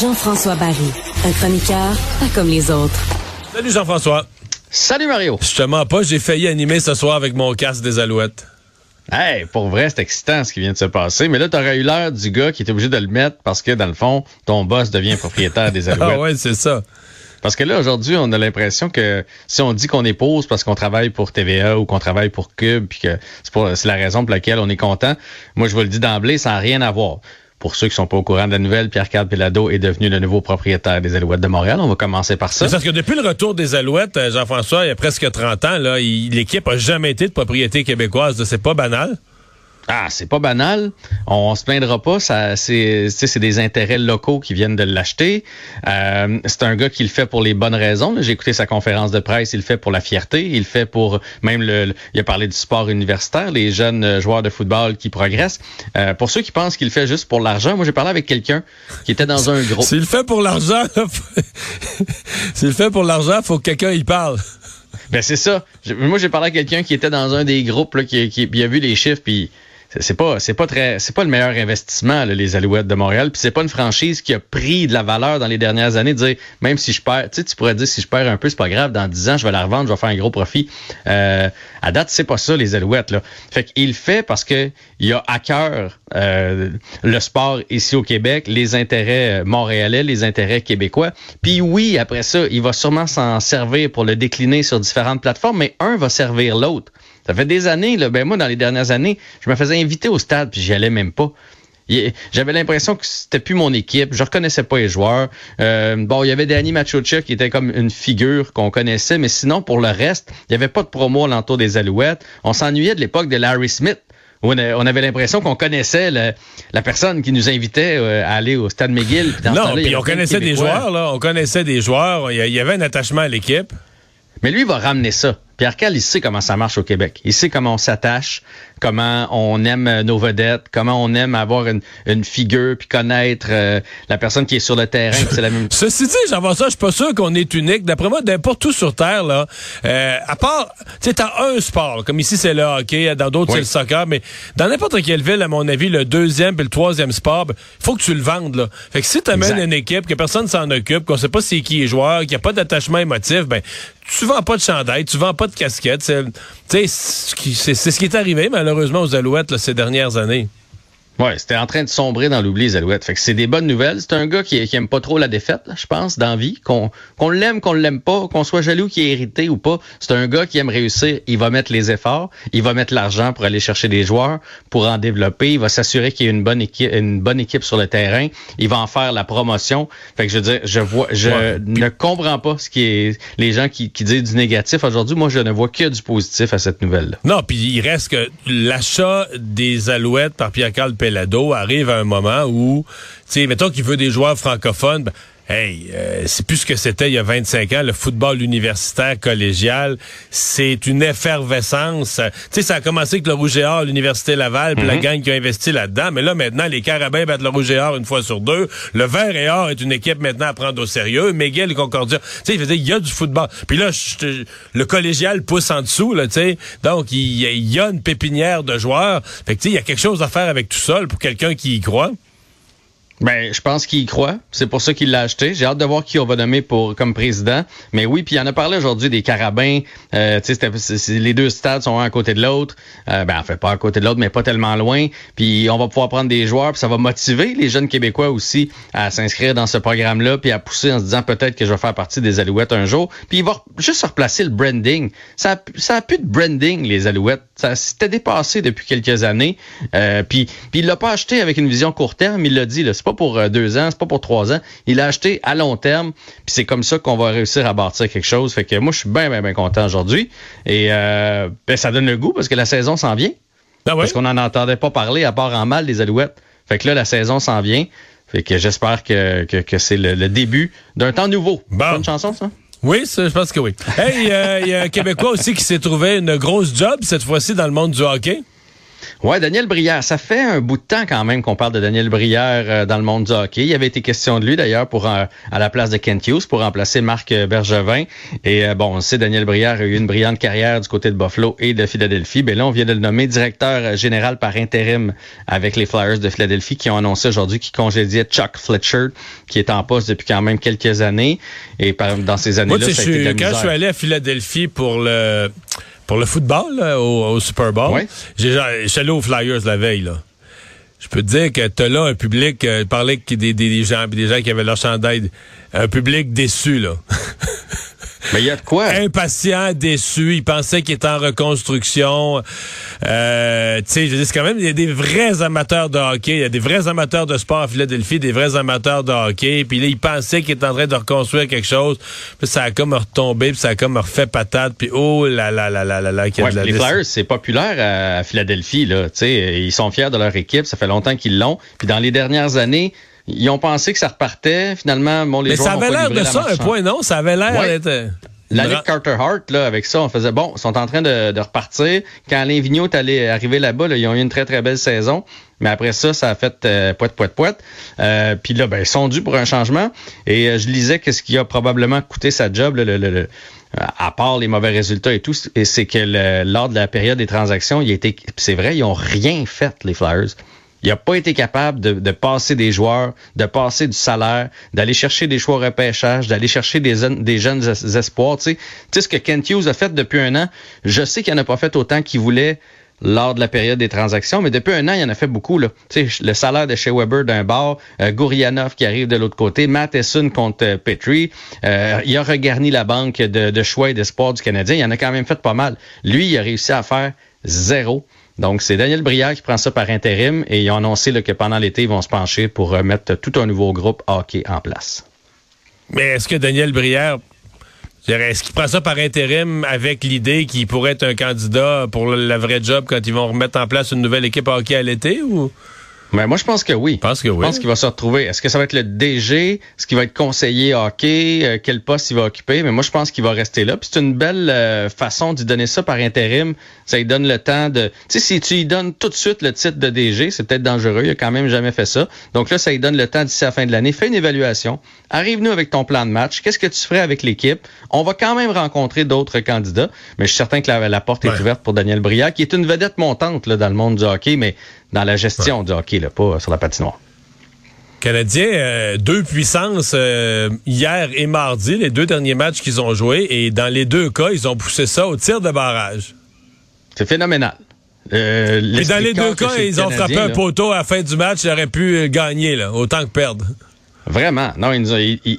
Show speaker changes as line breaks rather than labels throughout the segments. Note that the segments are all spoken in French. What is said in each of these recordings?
Jean-François Barry, un chroniqueur pas comme les autres.
Salut Jean-François.
Salut Mario.
Je te mens pas, j'ai failli animer ce soir avec mon casque des Alouettes.
Hey, pour vrai, c'est excitant ce qui vient de se passer. Mais là, t'aurais eu l'air du gars qui était obligé de le mettre parce que, dans le fond, ton boss devient propriétaire des Alouettes.
Ah ouais, c'est ça.
Parce que là, aujourd'hui, on a l'impression que si on dit qu'on est parce qu'on travaille pour TVA ou qu'on travaille pour Cube, puis que c'est la raison pour laquelle on est content, moi, je vous le dis d'emblée, ça n'a rien à voir. Pour ceux qui sont pas au courant de la nouvelle, Pierre-Carl Pelado est devenu le nouveau propriétaire des Alouettes de Montréal. On va commencer par ça.
Parce que depuis le retour des Alouettes, euh, Jean-François, il y a presque 30 ans, l'équipe a jamais été de propriété québécoise. C'est pas banal?
Ah, c'est pas banal. On se plaindra pas. Ça, c'est, tu sais, c'est des intérêts locaux qui viennent de l'acheter. Euh, c'est un gars qui le fait pour les bonnes raisons. J'ai écouté sa conférence de presse. Il le fait pour la fierté. Il le fait pour même le. le- il a parlé du sport universitaire, les jeunes euh, joueurs de football qui progressent. Euh, pour ceux qui pensent qu'il le fait juste pour l'argent, moi j'ai parlé avec quelqu'un qui était dans un groupe.
S'il le fait pour l'argent, s'il le fait pour l'argent, faut que quelqu'un y parle.
Ben c'est ça. Moi j'ai parlé à quelqu'un qui était dans un des groupes là, qui, qui, qui a vu les chiffres puis c'est- pas c'est pas très c'est pas le meilleur investissement les Alouettes de Montréal. Puis c'est pas une franchise qui a pris de la valeur dans les dernières années de dire même si je perds tu sais tu pourrais dire si je perds un peu c'est pas grave dans 10 ans je vais la revendre je vais faire un gros profit. Euh, à date c'est pas ça les Alouettes là. Fait qu'il fait parce que il a à cœur euh, le sport ici au Québec les intérêts montréalais les intérêts québécois. Puis oui après ça il va sûrement s'en servir pour le décliner sur différentes plateformes mais un va servir l'autre ça fait des années, là, ben moi, dans les dernières années, je me faisais inviter au stade, puis j'y allais même pas. J'avais l'impression que c'était plus mon équipe. Je reconnaissais pas les joueurs. Euh, bon, il y avait Danny Machocha qui était comme une figure qu'on connaissait, mais sinon, pour le reste, il y avait pas de promo alentour des Alouettes. On s'ennuyait de l'époque de Larry Smith. où On avait l'impression qu'on connaissait le- la personne qui nous invitait euh, à aller au stade McGill. Puis dans ce
Non, puis on connaissait des joueurs, là. On connaissait des joueurs. Il y avait un attachement à l'équipe.
Mais lui, il va ramener ça. Pierre Cal, il sait comment ça marche au Québec. Il sait comment on s'attache, comment on aime euh, nos vedettes, comment on aime avoir une, une figure, puis connaître euh, la personne qui est sur le terrain. c'est la même.
Ceci dit, Jean-François, je suis pas sûr qu'on est unique. D'après moi, n'importe où sur Terre, là, euh, à part, tu sais, t'as un sport, comme ici c'est le hockey, dans d'autres
Oui.
c'est le soccer, mais dans n'importe quelle ville, à mon avis, le deuxième et le troisième sport, il faut que tu le vendes, là. Fait que si t'amènes
Exact.
une équipe, que personne s'en occupe, qu'on sait pas c'est qui est joueur, qu'il n'y a pas d'attachement émotif, ben, tu vends pas de chandail, tu vends pas de casquette. C'est, ce qui- est arrivé, malheureusement, aux Alouettes, ces dernières années.
Ouais, c'était en train de sombrer dans l'oubli, les Alouettes. Fait que c'est des bonnes nouvelles. C'est un gars qui, qui aime pas trop la défaite, là, je pense, dans la vie. Qu'on qu'on l'aime, qu'on l'aime pas, qu'on soit jaloux, qu'il est irrité ou pas. C'est un gars qui aime réussir. Il va mettre les efforts, il va mettre l'argent pour aller chercher des joueurs, pour en développer. Il va s'assurer qu'il y a une bonne équipe, une bonne équipe sur le terrain. Il va en faire la promotion. Fait que je veux dire, je vois, je
Ouais.
ne comprends pas ce qui est les gens qui, qui disent du négatif aujourd'hui. Moi, je ne vois que du positif à cette nouvelle-là.
Non, puis il reste que l'achat des Alouettes par Pierre-Carl Arrive à un moment où, tu sais, mettons qu'il veut des joueurs francophones, ben, hey, euh, c'est plus ce que c'était il y a 25 ans, le football universitaire collégial, c'est une effervescence. Tu sais, ça a commencé avec le Rouge et Or, l'Université Laval, puis la gang qui a investi là-dedans, mais là, maintenant, les Carabins battent le Rouge et Or une fois sur deux. Le Vert et Or est une équipe maintenant à prendre au sérieux. McGill et Concordia. Tu sais, il faisait, il y a du football. Puis là, le collégial pousse en dessous, là, tu sais. Donc, il y, a- il y a une pépinière de joueurs. Fait que, tu sais, il y a quelque chose à faire avec tout ça, là, pour quelqu'un qui y croit.
Ben, je pense qu'il y croit. C'est pour ça qu'il l'a acheté. J'ai hâte de voir qui on va nommer pour comme président. Mais oui, puis il en a parlé aujourd'hui des carabins. Euh, sais, les deux stades sont un à côté de l'autre. Euh, ben, en fait, pas à côté de l'autre, mais pas tellement loin. Puis on va pouvoir prendre des joueurs, puis ça va motiver les jeunes Québécois aussi à s'inscrire dans ce programme-là, puis à pousser en se disant peut-être que je vais faire partie des Alouettes un jour. Puis il va juste replacer le branding. Ça a, ça a plus de branding, les Alouettes. Ça s'était dépassé depuis quelques années. Euh, puis, puis il l'a pas acheté avec une vision court terme. Il l'a dit, là, pas pour euh, deux ans, c'est pas pour trois ans. Il l'a acheté à long terme. Puis c'est comme ça qu'on va réussir à bâtir quelque chose. Fait que moi, je suis bien, bien, bien content aujourd'hui. Et euh, ben, ça donne le goût parce que la saison s'en vient.
Oui?
Parce qu'on n'en entendait pas parler à part en mal des Alouettes. Fait que là, la saison s'en vient. Fait que j'espère que, que, que c'est le, le début d'un temps nouveau.
Bon.
Pas une chanson, ça?
Oui, ça, je pense que oui. Hey, euh, il y a un Québécois aussi qui s'est trouvé une grosse job cette fois-ci dans le monde du hockey.
Ouais, Daniel Brière. Ça fait un bout de temps quand même qu'on parle de Daniel Brière euh, dans le monde du hockey. Il y avait été question de lui d'ailleurs pour euh, à la place de Kent Hughes pour remplacer Marc euh, Bergevin. Et euh, bon, on sait Daniel Brière a eu une brillante carrière du côté de Buffalo et de Philadelphie. Ben là, on vient de le nommer directeur général par intérim avec les Flyers de Philadelphie qui ont annoncé aujourd'hui qu'ils congédiaient Chuck Fletcher, qui est en poste depuis quand même quelques années. Et par, dans ces
Moi,
années-là,
sais,
ça a
je
été de
suis-
la
quand je suis
misère.
allé à Philadelphie pour le pour le football là, au, au Super Bowl,
Ouais.
j'ai allé aux Flyers la veille là. Je peux te dire que t'as là un public, euh, parler des, des, des gens, des gens qui avaient leur chandail, un public déçu là.
Mais il y a de quoi?
impatient, déçu. Il pensait qu'il était en reconstruction. Euh, tu sais, je c'est quand même, il y a des vrais amateurs de hockey. Il y a des vrais amateurs de sport à Philadelphie, des vrais amateurs de hockey. Puis là, il pensait qu'il était en train de reconstruire quelque chose. Puis ça a comme retombé, puis ça a comme refait patate. Puis oh là là là là là là. qu'il y a
Ouais,
de la
les Flyers, c'est populaire à Philadelphie. Là. Tu sais, Ils sont fiers de leur équipe. Ça fait longtemps qu'ils l'ont. Puis dans les dernières années, ils ont pensé que ça repartait. Finalement, bon, les
Mais
joueurs
ça avait l'air de
la
ça, un point, non? Ça avait l'air
Ouais.
d'être... euh,
L'année
Bra-
de Carter Hart, là, avec ça, on faisait bon, ils sont en train de, de repartir. Quand Alain Vigneault est allé arriver là-bas, là, ils ont eu une très, très belle saison. Mais après ça, ça a fait euh, poète, poète, poète. Euh, Puis là, ben, ils sont dus pour un changement. Et euh, je lisais que ce qui a probablement coûté sa job, là, le, le- le- à part les mauvais résultats et tout, et c'est que lors de la période des transactions, il été, c'est vrai, ils ont rien fait, les Flyers. Il n'a pas été capable de, de passer des joueurs, de passer du salaire, d'aller chercher des choix repêchage, d'aller chercher des, jeunes es- espoirs. Tu sais, ce que Kent Hughes a fait depuis un an? Je sais qu'il n'en a pas fait autant qu'il voulait lors de la période des transactions, mais depuis un an, il en a fait beaucoup. Là. Tu sais, le salaire de chez Weber d'un bord, euh, Gourianov qui arrive de l'autre côté, Matheson contre euh, Petrie. Euh, il a regarni la banque de, de choix et d'espoir du Canadien. Il en a quand même fait pas mal. Lui, il a réussi à faire zéro. Donc, c'est Daniel Brière qui prend ça par intérim et ils ont annoncé que pendant l'été, ils vont se pencher pour remettre tout un nouveau groupe hockey en place.
Mais est-ce que Daniel Brière, est-ce qu'il prend ça par intérim avec l'idée qu'il pourrait être un candidat pour la vraie job quand ils vont remettre en place une nouvelle équipe hockey à l'été ou?
Mais moi, je pense que oui.
Je pense que oui.
Je pense qu'il va se retrouver. Est-ce que ça va être le DG? Est-ce qu'il va être conseiller hockey? Euh, quel poste il va occuper? Mais moi, je pense qu'il va rester là. Puis c'est une belle euh, façon d'y donner ça par intérim. Ça lui donne le temps de... Tu sais, si tu lui donnes tout de suite le titre de DG, c'est peut-être dangereux. Il a quand même jamais fait ça. Donc là, ça lui donne le temps d'ici la fin de l'année. Fais une évaluation. Arrive-nous avec ton plan de match. Qu'est-ce que tu ferais avec l'équipe? On va quand même rencontrer d'autres candidats. Mais je suis certain que la, la porte
Ouais.
est ouverte pour Daniel Briard, qui est une vedette montante là, dans le monde du hockey, mais dans la gestion du hockey, là, pas sur la patinoire.
Canadiens, euh, deux puissances euh, hier et mardi, les deux derniers matchs qu'ils ont joués, et dans les deux cas, ils ont poussé ça au tir de barrage.
C'est phénoménal. Euh,
Et dans les deux cas, ils ont
Canadien,
frappé un poteau à la fin du match, ils auraient pu euh, gagner, là, autant que perdre.
Vraiment. Non,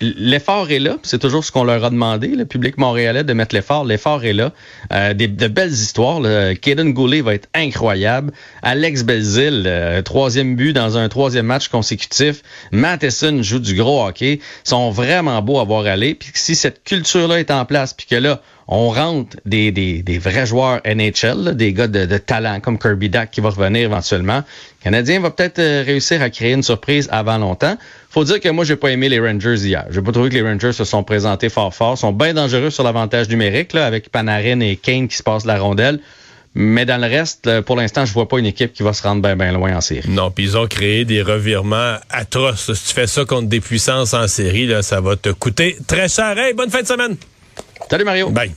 l'effort est là. C'est toujours ce qu'on leur a demandé, le public montréalais, de mettre l'effort. L'effort est là. Euh, des, de belles histoires. Là. Kaden Goulet va être incroyable. Alex Belzil, euh, troisième but dans un troisième match consécutif. Matheson joue du gros hockey. Ils sont vraiment beaux à voir aller. Puis si cette culture-là est en place, puis que là, on rentre des, des, des vrais joueurs NHL, là, des gars de, de talent comme Kirby Dack qui va revenir éventuellement. Le Canadien va peut-être euh, réussir à créer une surprise avant longtemps. Faut dire que moi, j'ai pas aimé les Rangers hier. J'ai pas trouvé que les Rangers se sont présentés fort fort. Ils sont bien dangereux sur l'avantage numérique, là, avec Panarin et Kane qui se passent la rondelle. Mais dans le reste, pour l'instant, je vois pas une équipe qui va se rendre bien bien loin en série.
Non, puis ils ont créé des revirements atroces. Si tu fais ça contre des puissances en série, là, ça va te coûter très cher. Hey, bonne fin de semaine!
Salut Mario!
Bye!